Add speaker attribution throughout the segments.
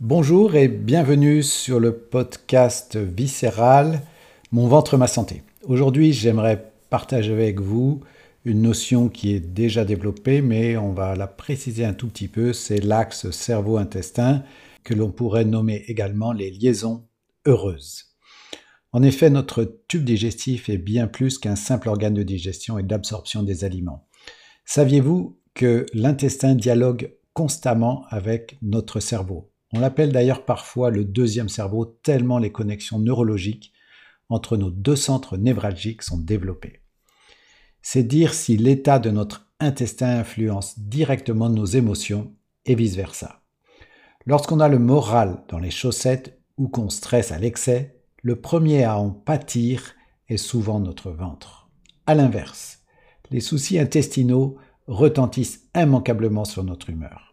Speaker 1: Bonjour et bienvenue sur le podcast viscéral Mon ventre, ma santé. Aujourd'hui, j'aimerais partager avec vous une notion qui est déjà développée, mais on va la préciser un tout petit peu. C'est l'axe cerveau-intestin que l'on pourrait nommer également les liaisons heureuses. En effet, notre tube digestif est bien plus qu'un simple organe de digestion et d'absorption des aliments. Saviez-vous que l'intestin dialogue constamment avec notre cerveau? On l'appelle d'ailleurs parfois le deuxième cerveau tellement les connexions neurologiques entre nos deux centres névralgiques sont développées. C'est dire si l'état de notre intestin influence directement nos émotions et vice-versa. Lorsqu'on a le moral dans les chaussettes ou qu'on stresse à l'excès, le premier à en pâtir est souvent notre ventre. A l'inverse, les soucis intestinaux retentissent immanquablement sur notre humeur.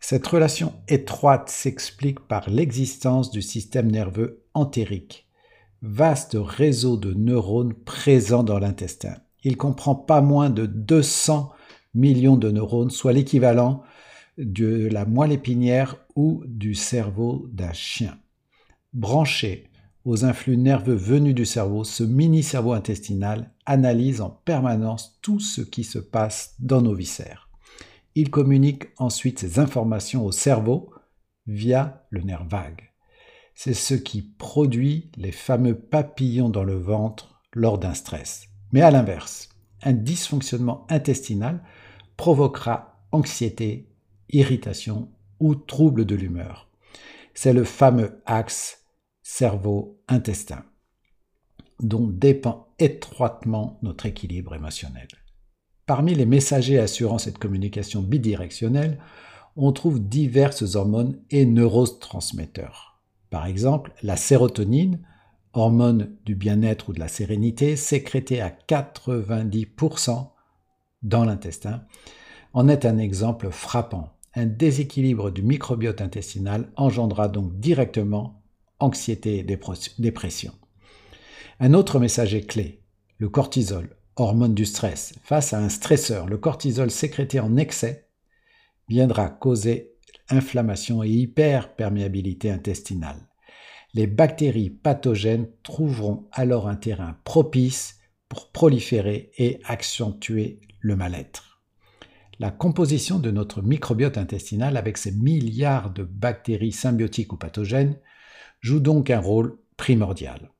Speaker 1: Cette relation étroite s'explique par l'existence du système nerveux entérique, vaste réseau de neurones présents dans l'intestin. Il comprend pas moins de 200 millions de neurones, soit l'équivalent de la moelle épinière ou du cerveau d'un chien. Branché aux influx nerveux venus du cerveau, ce mini-cerveau intestinal analyse en permanence tout ce qui se passe dans nos viscères. Il communique ensuite ces informations au cerveau via le nerf vague. C'est ce qui produit les fameux papillons dans le ventre lors d'un stress. Mais à l'inverse, un dysfonctionnement intestinal provoquera anxiété, irritation ou trouble de l'humeur. C'est le fameux axe cerveau-intestin dont dépend étroitement notre équilibre émotionnel. Parmi les messagers assurant cette communication bidirectionnelle, on trouve diverses hormones et neurotransmetteurs. Par exemple, la sérotonine, hormone du bien-être ou de la sérénité, sécrétée à 90% dans l'intestin, en est un exemple frappant. Un déséquilibre du microbiote intestinal engendra donc directement anxiété et dépression. Un autre messager clé, le cortisol, hormone du stress, face à un stresseur, le cortisol sécrété en excès viendra causer inflammation et hyperperméabilité intestinale. Les bactéries pathogènes trouveront alors un terrain propice pour proliférer et accentuer le mal-être. La composition de notre microbiote intestinal avec ses milliards de bactéries symbiotiques ou pathogènes joue donc un rôle primordial.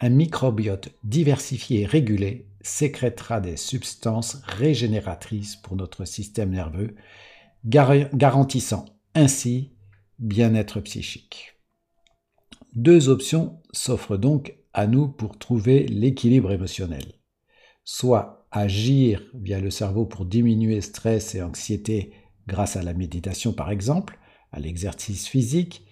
Speaker 1: Un microbiote diversifié et régulé sécrétera des substances régénératrices pour notre système nerveux, garantissant ainsi bien-être psychique. Deux options s'offrent donc à nous pour trouver l'équilibre émotionnel. Soit agir via le cerveau pour diminuer stress et anxiété grâce à la méditation par exemple, à l'exercice physique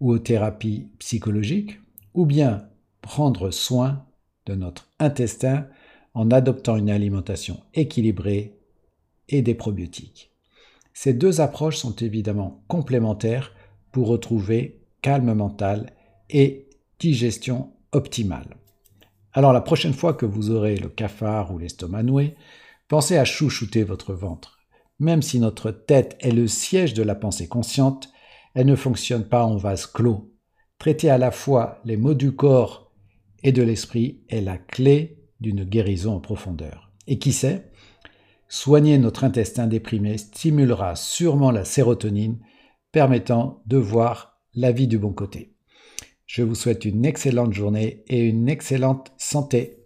Speaker 1: ou aux thérapies psychologiques, ou bien prendre soin de notre intestin en adoptant une alimentation équilibrée et des probiotiques. Ces deux approches sont évidemment complémentaires pour retrouver calme mental et digestion optimale. Alors la prochaine fois que vous aurez le cafard ou l'estomac noué, pensez à chouchouter votre ventre. Même si notre tête est le siège de la pensée consciente, elle ne fonctionne pas en vase clos. Traiter à la fois les maux du corps et de l'esprit est la clé d'une guérison en profondeur. Et qui sait, soigner notre intestin déprimé stimulera sûrement la sérotonine, permettant de voir la vie du bon côté. Je vous souhaite une excellente journée et une excellente santé.